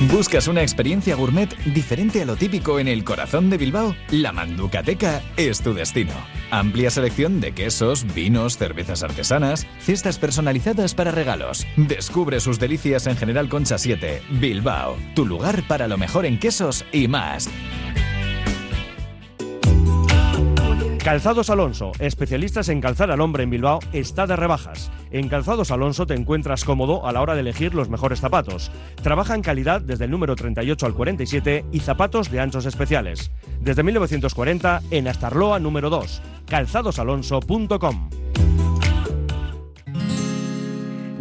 ¿Buscas una experiencia gourmet diferente a lo típico en el corazón de Bilbao? La Manducateca es tu destino. Amplia selección de quesos, vinos, cervezas artesanas, cestas personalizadas para regalos. Descubre sus delicias en General Concha 7, Bilbao, tu lugar para lo mejor en quesos y más. Calzados Alonso, especialistas en calzar al hombre en Bilbao, está de rebajas. En Calzados Alonso te encuentras cómodo a la hora de elegir los mejores zapatos. Trabaja en calidad desde el número 38 al 47 y zapatos de anchos especiales. Desde 1940 en Astarloa número 2. calzadosalonso.com.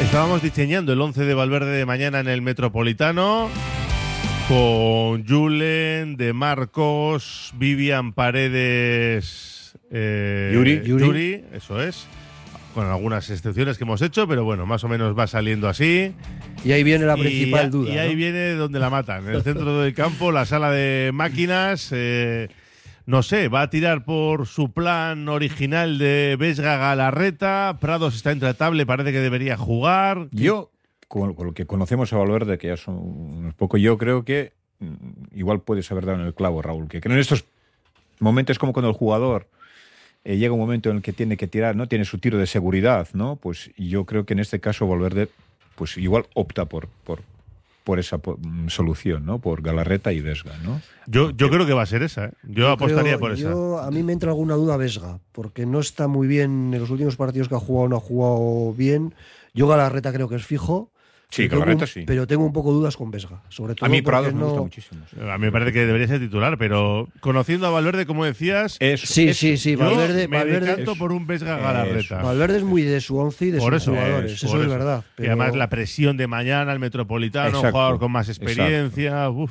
Estábamos diseñando el 11 de Valverde de mañana en el Metropolitano con Julen, De Marcos, Vivian Paredes, eh, Yuri. Yuri, eso es. Con algunas excepciones que hemos hecho, pero bueno, más o menos va saliendo así. Y ahí viene la principal duda. Y ahí ¿no? viene donde la matan, en el centro del campo, la sala de máquinas. eh, no sé, va a tirar por su plan original de Vesga Galarreta. Prados está intratable, parece que debería jugar. Yo, con, lo que conocemos a Valverde, que ya son unos pocos, yo creo que mm, igual puedes haber dado en el clavo, Raúl, que en estos momentos como cuando el jugador eh, llega un momento en el que tiene que tirar, ¿no? Tiene su tiro de seguridad, ¿no? Pues yo creo que en este caso Valverde, pues igual opta por, por, por esa po- mm, solución, ¿no? Por Galarreta y Vesga, ¿no? Yo, yo creo que va a ser esa. ¿eh? Yo, apostaría creo- por esa. yo- a mí me entra alguna duda Vesga, porque no está muy bien en los últimos partidos que ha jugado, no ha jugado bien. Yo Galarreta creo que es fijo. Sí, pero tengo Galarreta un- sí. Pero tengo un poco dudas con Vesga. Sobre todo A mí porque Prados me no- gusta muchísimo. A mí me parece que debería ser titular, pero conociendo a Valverde, como decías, Sí, sí, sí, yo Valverde, me Valverde- decanto por un Vesga Galarreta. Valverde es muy de su once y de Por sus eso, jugadores, es, eso es verdad. Y además la presión de mañana, el Metropolitano, un Exacto, jugador con más experiencia. uf.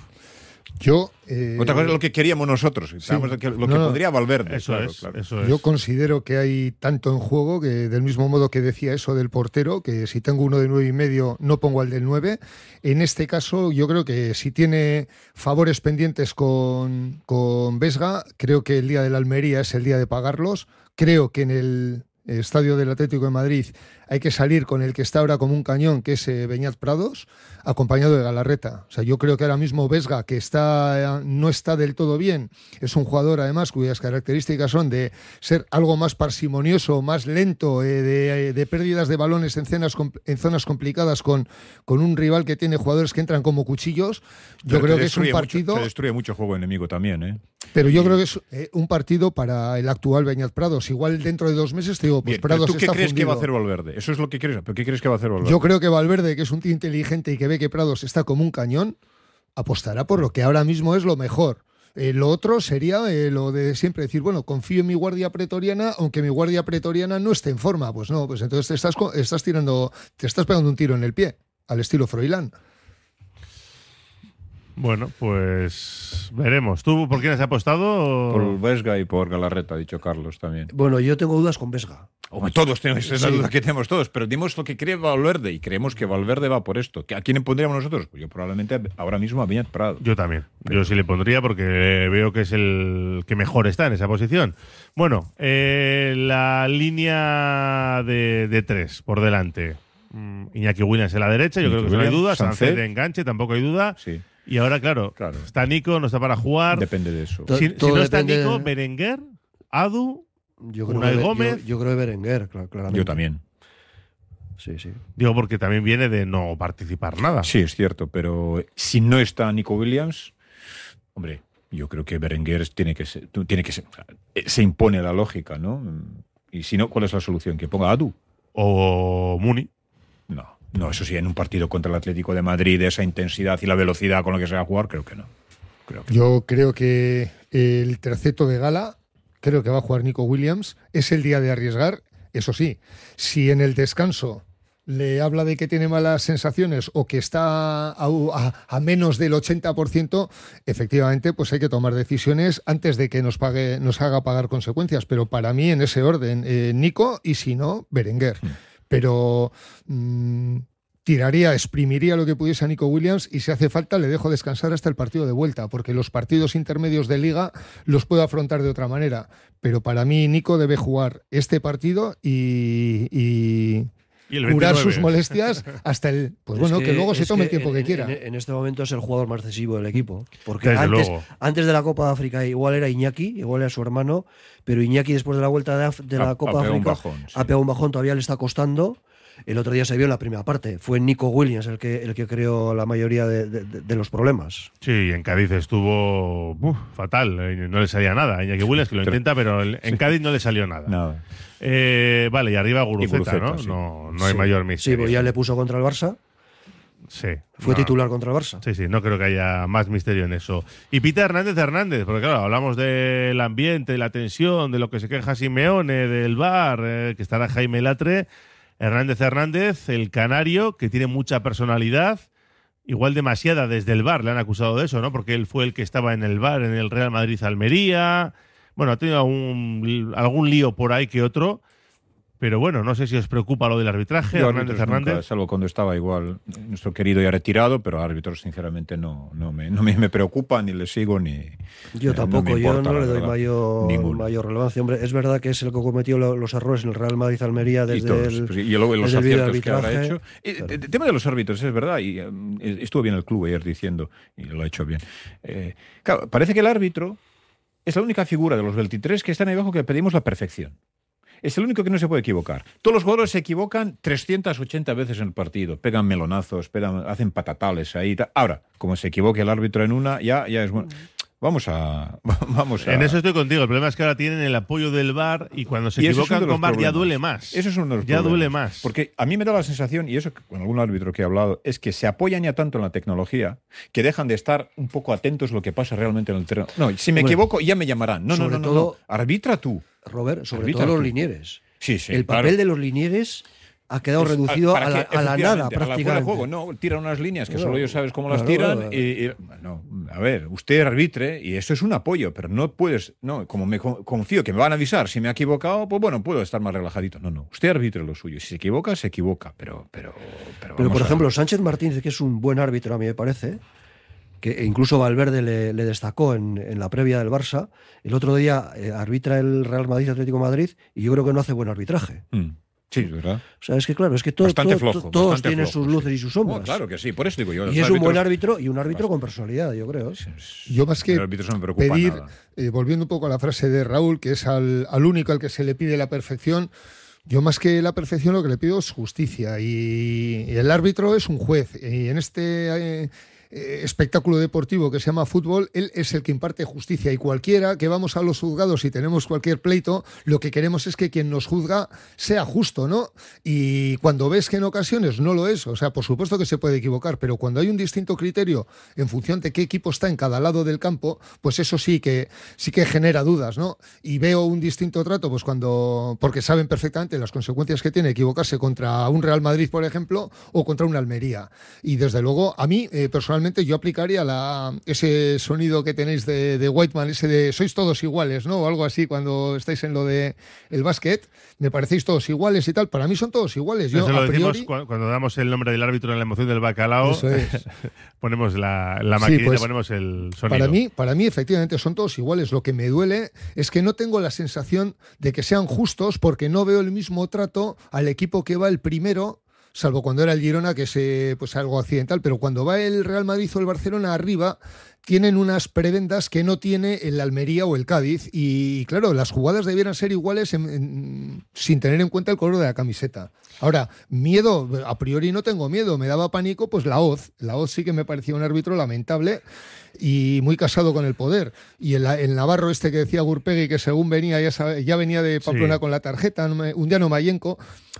Yo. eh, Otra cosa es lo que queríamos nosotros, que- lo que No, pondría Valverde. Eso claro, es, claro. eso es. Yo considero que hay tanto en juego que del mismo modo que decía eso del portero, que si tengo uno de nueve y medio no pongo al del nueve. En este caso yo creo que si tiene favores pendientes con, con Vesga, creo que el día de la Almería es el día de pagarlos. Creo que en el estadio del Atlético de Madrid hay que salir con el que está ahora como un cañón, que es eh, Beñat Prados, acompañado de Galarreta. O sea, yo creo que ahora mismo Vesga, que está, no está del todo bien, es un jugador además cuyas características son de ser algo más parsimonioso, más lento, eh, de, de pérdidas de balones en, cenas en zonas complicadas con, con un rival que tiene jugadores que entran como cuchillos. Yo Pero creo que es un mucho- partido... te destruye mucho juego enemigo también, ¿eh? Pero yo creo que es eh, un partido para el actual Beñat Prados. Igual dentro de dos meses te digo, pues Bien, Prados ¿Tú qué está crees que va a hacer Valverde? Eso es lo que quieres. ¿Pero qué crees que va a hacer Valverde? Yo creo que Valverde, que es un tío inteligente y que ve que Prados está como un cañón, apostará por lo que ahora mismo es lo mejor. Eh, lo otro sería eh, lo de siempre decir, bueno, confío en mi guardia pretoriana, aunque mi guardia pretoriana no esté en forma. Pues no, pues entonces te estás, estás tirando, te estás pegando un tiro en el pie, al estilo Froilán. Bueno, pues veremos. ¿Tú por quién has apostado? Por Vesga y por Galarreta, ha dicho Carlos también. Bueno, yo tengo dudas con Vesga. Hombre, todos tenemos esa Sí. duda que tenemos todos, pero dimos lo que cree Valverde y creemos que Valverde va por esto. ¿A quién pondríamos nosotros? Pues yo probablemente ahora mismo a Viñat Prado. Yo también. Yo sí le pondría porque veo que es el que mejor está en esa posición. Bueno, eh, la línea de, de tres por delante. Mm, Iñaki Williams en la derecha, yo Iñaki creo que no hay duda. Sánchez. de enganche, tampoco hay duda. Sí. Y ahora, claro, está Nico, no está para jugar. Depende de eso. Si, no está depende- Nico, Berenguer, Adu, Yo creo, Unai que, Gómez. Yo, yo creo que Berenguer, cla- claramente. Yo también. Sí, sí. Digo, porque también viene de no participar nada. Sí, es cierto, pero si no está Nico Williams, hombre, yo creo que Berenguer tiene que ser, tiene que ser, o sea, eh, se impone la lógica, ¿no? Y si no, ¿cuál es la solución? Que ponga Adu. O Muni. No, eso sí, en un partido contra el Atlético de Madrid, esa intensidad y la velocidad con la que se va a jugar, creo que no. Yo creo que el terceto de gala, creo que va a jugar Nico Williams, es el día de arriesgar. Eso sí, si en el descanso le habla de que tiene malas sensaciones o que está a, a- a menos del 80%, efectivamente, pues hay que tomar decisiones antes de que nos pague, nos haga pagar consecuencias. Pero para mí, en ese orden, eh, Nico y si no, Berenguer. Pero mm, tiraría, exprimiría lo que pudiese a Nico Williams y si hace falta le dejo descansar hasta el partido de vuelta, porque los partidos intermedios de liga los puedo afrontar de otra manera. Pero para mí Nico debe jugar este partido y, curar 29. sus molestias hasta el... Pues bueno, que, luego se tome el tiempo en- que quiera. En, en este momento es el jugador más decisivo del equipo. Porque Desde antes, luego. antes de la Copa de África igual era Iñaki, igual era su hermano, pero Iñaki después de la vuelta de, Af- de Ha- la ha Copa de pegado un África bajón, sí. ha pegado un bajón, todavía le está costando. El otro día se vio en la primera parte. Fue Nico Williams el que, el que creó la mayoría de, de- de- de los problemas. Sí, en Cádiz estuvo uf, fatal, eh, no le salía nada. Iñaki Williams que lo intenta, pero en Cádiz no le salió nada. Nada. Eh, vale, y arriba Guruceta, Guruceta, ¿no? sí. No, no hay Sí. mayor Sí, misterio. pues ya le puso contra el Barça. Sí. Fue no. titular contra el Barça. Sí, sí, no creo que haya más misterio en eso. Y Pita Hernández Hernández, porque claro, hablamos del ambiente, la tensión, de lo que se queja Simeone, del bar, eh, que estará Jaime Latre. Hernández Hernández, el canario, que tiene mucha personalidad, igual demasiada desde el bar, le han acusado de eso, ¿no? Porque él fue el que estaba en el bar en el Real Madrid Almería. Bueno, ha tenido algún, algún lío por ahí que otro. Pero bueno, no sé si os preocupa lo del arbitraje, Yo Hernández nunca, Hernández. salvo cuando estaba igual nuestro querido ya retirado, pero árbitros sinceramente no, no, me, no me, me preocupa, ni le sigo, ni... Yo no tampoco, yo no le doy mayor, mayor relevancia. Hombre, es verdad que es el que cometió lo- los errores en el Real Madrid Almería y, desde todos, el, pues, y luego los el aciertos que habrá hecho. Eh, El tema de los árbitros es verdad, y eh, estuvo bien el club ayer diciendo, y lo ha hecho bien. Eh, claro, parece que el árbitro es la única figura de los 23 que están ahí abajo que pedimos la perfección. Es el único que no se puede equivocar. Todos los jugadores se equivocan 380 veces en el partido. Pegan melonazos, pegan- hacen patatales ahí. Ahora, como se equivoque el árbitro en una, ya, ya es bueno. Vamos a. Vamos a En eso estoy contigo. El problema es que ahora tienen el apoyo del bar y cuando se Y equivocan con bar ya duele más. Eso es uno de los Ya problemas. duele más. Porque a mí me da la sensación, y eso con algún árbitro que he hablado, es que se apoyan ya tanto en la tecnología que dejan de estar un poco atentos a lo que pasa realmente en el terreno. No, si me equivoco ya me llamarán. No, no, sobre no, no, todo- no. Arbitra tú. Robert, sobre Arbitra todo los tú. linieres. Sí, sí. el claro. papel de los linieres ha quedado Es- reducido a la, que, a la nada efectivamente, a la de prácticamente. juego, no, tiran unas líneas que solo ellos sabes cómo las tiran. claro. Y, y- no, a ver, usted arbitre y eso es un apoyo, pero no puedes, no, como me co- confío que me van a avisar si me he equivocado, pues bueno, puedo estar más relajadito. No, no, usted arbitre lo suyo. Si se equivoca, se equivoca, pero, pero, pero, Pero, por ejemplo, Sánchez Martínez, que es un buen árbitro, a mí me parece, que incluso Valverde le, le destacó en, en la previa del Barça, el otro día eh, arbitra el Real Madrid Atlético Madrid y yo creo que no hace buen arbitraje. Mm. Sí, es verdad. O sea, es que claro, es que todo, Bastante todo- flojo, todos tienen flojo, sus luces y sus sombras. Oh, claro que sí, por eso digo yo. y los es un buen árbitro y un árbitro con personalidad, yo creo. ¿eh? Yo más que no pedir, eh, volviendo un poco a la frase de Raúl, que es al, al único al que se le pide la perfección, yo más que la perfección lo que le pido es justicia. Y, y el árbitro es un juez. Y en este eh, espectáculo deportivo que se llama fútbol, él es el que imparte justicia. Y cualquiera que vamos a los juzgados y tenemos cualquier pleito, lo que queremos es que quien nos juzga sea justo, ¿no? Y cuando ves que en ocasiones no lo es, o sea, por supuesto que se puede equivocar, pero cuando hay un distinto criterio en función de qué equipo está en cada lado del campo, pues eso sí que sí que genera dudas, ¿no? Y veo un distinto trato, pues cuando porque saben perfectamente las consecuencias que tiene equivocarse contra un Real Madrid, por ejemplo, o contra una Almería. Y desde luego, a mí eh, personalmente personalmente yo aplicaría la, ese sonido que tenéis de, de Whiteman, ese de sois todos iguales, ¿no? O algo así cuando estáis en lo de el básquet, me parecéis todos iguales y tal. Para mí son todos iguales. Yo, Eso lo a decimos priori, cu- cuando damos el nombre del árbitro en la emoción del bacalao. Eso es. ponemos la, la Sí, maquinita, pues, ponemos el sonido. Para mí, para mí, efectivamente, son todos iguales. Lo que me duele es que no tengo la sensación de que sean justos porque no veo el mismo trato al equipo que va el primero, salvo cuando era el Girona, que es eh, pues algo accidental, pero cuando va el Real Madrid o el Barcelona arriba, tienen unas prebendas que no tiene el Almería o el Cádiz. Y claro, las jugadas debieran ser iguales en- en- sin tener en cuenta el color de la camiseta. Ahora, miedo, a priori no tengo miedo, me daba pánico, pues la Oz. La Oz sí que me parecía un árbitro lamentable y muy casado con el poder. Y el, el Navarro este que decía Gurpegui, que según venía, ya, sabe- ya venía de Pamplona Sí. con la tarjeta, un día no Mayenco.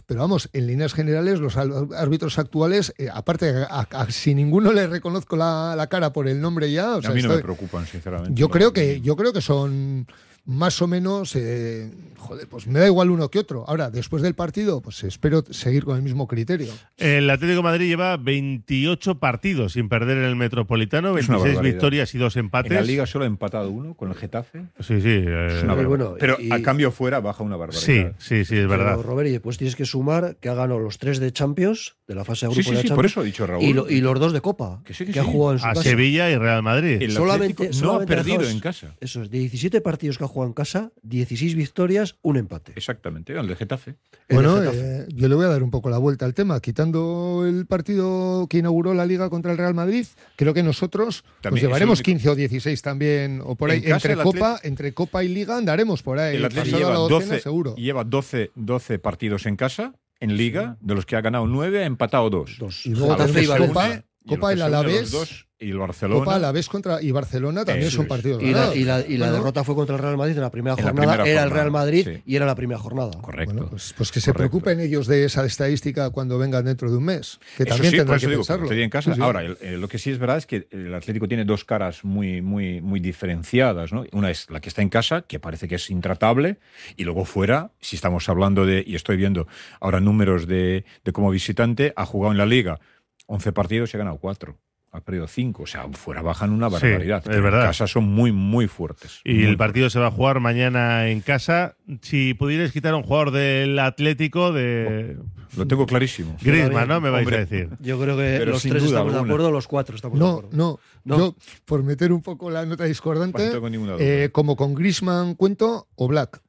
Pero vamos, en líneas generales, los árbitros actuales, eh, aparte, a- a- si ninguno le reconozco la, la cara por el nombre ya, o sea, a mí no me preocupan, sinceramente. yo No, creo que yo creo que son más o menos eh, joder pues me da igual uno que otro ahora después del partido pues espero seguir con el mismo criterio El Atlético de Madrid lleva 28 partidos sin perder en el Metropolitano, Es una 26 barbaridad. victorias y dos empates. En la liga solo ha empatado uno con el Getafe. Sí, sí. eh, Es una Pero bueno, Pero y- a cambio fuera baja una barbaridad. Sí, sí, sí, es verdad. Pero, Robert, y después tienes que sumar que ha ganado los tres de Champions, de la fase de Sí, grupo sí, de sí, Champions. por eso ha dicho Raúl. Y, lo- y los dos de Copa, Que sí, que, que ha sí. jugado en su A casa. Sevilla y Real Madrid. El solamente, Atlético no ha solamente perdido dejaos- en casa. Eso es, de 17 partidos que ha jugado en casa, 16 victorias, un empate. Exactamente, el de Getafe. El bueno de Getafe. eh, yo le voy a dar un poco la vuelta al tema quitando el partido que inauguró la liga contra el Real Madrid creo que nosotros También el llevaremos único- 15 o 16 también o por ahí En casa entre Copa entre Copa y Liga andaremos por ahí El Atlético lleva, la 12, seguro lleva 12, 12 partidos en casa, en Liga, de los que ha ganado 9, ha empatado 2. Dos. y luego se une, Copa el Alavés y el Barcelona. Copa Alavés contra y Barcelona también Eso son es. partidos Y la, ganados. y la- y la Bueno, derrota fue contra el Real Madrid en la primera En la jornada. primera era el Real Madrid sí. y era la primera jornada. Correcto. Bueno, pues, pues que se Correcto. preocupen ellos de esa estadística cuando vengan dentro de un mes. Que Eso también sí, tendrán que digo, pensarlo. en casa. Sí, sí. Ahora, el- eh, lo que sí es verdad es que el Atlético tiene dos caras muy, muy, muy diferenciadas. ¿no? Una es la que está en casa, que parece que es intratable, y luego fuera, si estamos hablando de, y estoy viendo ahora números de, de como visitante, ha jugado en la liga 11 partidos y ha ganado 4. Ha perdido 5. O sea, fuera bajan una Sí, barbaridad. es Pero verdad. En casa son muy, muy fuertes. Y Muy el partido se va a jugar mañana en casa. Si pudierais quitar a un jugador del Atlético, de. Lo tengo clarísimo. Griezmann, ¿no? Me vais Hombre, a decir. Yo creo que Pero los tres estamos de alguna. acuerdo, los cuatro estamos de No, acuerdo. no, No. Yo, por meter un poco la nota discordante, No tengo ninguna duda. eh, como con Grisman cuento o Black.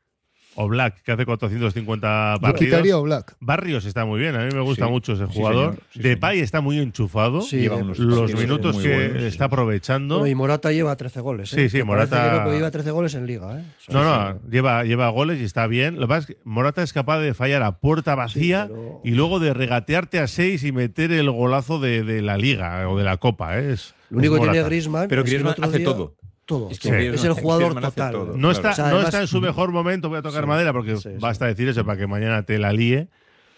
O Black, que hace 450 Yo partidos. quitaría o Black. Barrios está muy bien, a mí me gusta Sí, mucho ese sí, jugador. señor, sí, Depay está muy enchufado. Sí, Lleva unos Los minutos que buenos, sí. está aprovechando. Y Morata lleva 13 goles. ¿eh? Sí, sí, Que Morata- que lleva 13 goles en Liga. ¿eh? No, sí. no, lleva, lleva goles y está bien. Lo que pasa es que Morata es capaz de fallar a puerta vacía pero- y luego de regatearte a seis y meter el golazo de, de la liga o de la copa. ¿eh? Es, Lo único es que tiene. Griezmann Pero es que el Griezmann hace día- todo. Todo. Es que Sí. El jugador total. todo. No está, O sea, no además- está en su mejor momento, voy a tocar Sí. madera porque Sí, sí. basta decir eso para que mañana te la líe.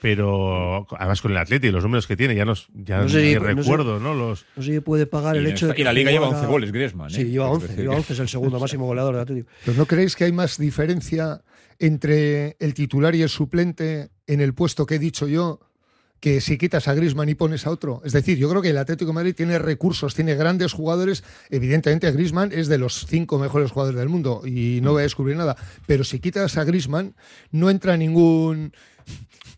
Pero además con el Atleti y los números que tiene, ya, nos, ya No sé ni si- no sé- recuerdo, ¿no? Los, No sé si puede pagar el hecho de que y la Liga lleva jugara- 11 goles, Griezmann. ¿eh? Sí, lleva Es 11. decir, Lleva que- 11, es el segundo máximo goleador del Atlético. ¿Pero no creéis que hay más diferencia entre el titular y el suplente en el puesto que he dicho yo que si quitas a Griezmann y pones a otro? Es decir, yo creo que el Atlético de Madrid tiene recursos, tiene grandes jugadores. Evidentemente, Griezmann es de los cinco mejores jugadores del mundo y no voy a descubrir nada. Pero si quitas a Griezmann, no entra ningún.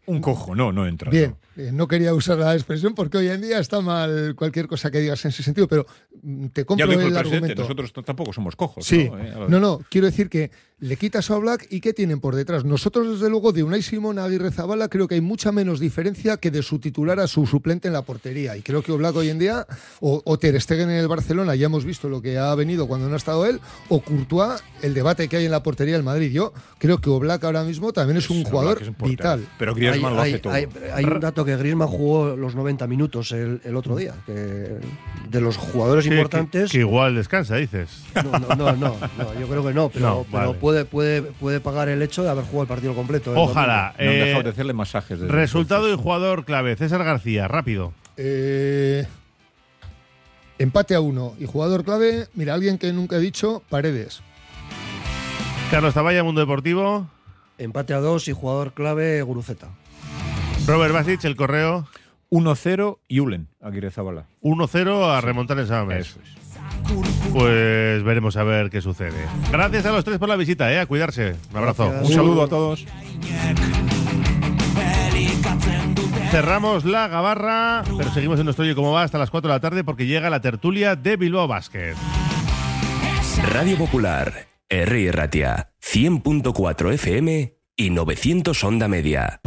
Un cojo, no, no entra. Bien, eh, no quería usar la expresión porque hoy en día está mal cualquier cosa que digas en ese sentido, pero mm, te Ya compro dijo el argumento. nosotros tampoco somos cojos. Sí, ¿no? Eh, no, no, quiero decir que le quitas a Black y ¿qué tienen por detrás? Nosotros, desde luego, de Unai Simón a Aguirre Zabala, creo que hay mucha menos diferencia que de su titular a su suplente en la portería. Y creo que Oblak hoy en día, o, o Ter Stegen en el Barcelona, ya hemos visto lo que ha venido cuando no ha estado él, o Courtois, el debate que hay en la portería del Madrid. Yo creo que Oblak ahora mismo también es un jugador es vital. Pero Griezmann lo hay, hace todo. hay- hay un dato que Griezmann jugó los 90 minutos el, el otro día. Que de los jugadores Sí, que- importantes. Que, igual descansa, dices. No, no, no, no, no, yo creo que no, pero, No, pero vale. puede, puede, puede pagar el hecho de haber jugado el partido completo. Ojalá. No han Eh, dejado de hacerle masajes. resultado y jugador clave. César García, rápido. Eh, empate a uno. Y jugador clave, mira, alguien que nunca he dicho, Paredes. Carlos Taballa, Mundo Deportivo. Empate a dos y jugador clave Guruceta. Robert Basic, el correo. 1-0 y Ulen, Aguirre Zabala. 1-0 a remontar en Samamés. Pues veremos a ver qué sucede. Gracias a los tres por la visita, ¿eh? A cuidarse. Un abrazo. Un saludo a todos. Cerramos la gabarra, pero seguimos en nuestro Oye Cómo Va hasta las 4 de la tarde porque llega la tertulia de Bilbao Basket. Radio Popular, R. Ratia, 100.4 FM y 900 Onda Media.